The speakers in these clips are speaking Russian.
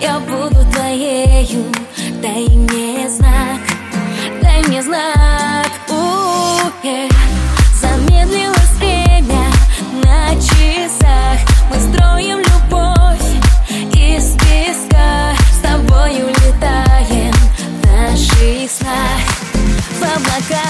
Я буду твоею, дай мне знак, дай мне знак. Uh, yeah. Э. Замедлилось время на часах. Мы строим любовь из песка. С тобой улетаем в наших снах. В облаках.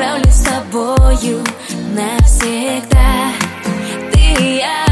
Отправлюсь с тобою навсегда. Ты и я,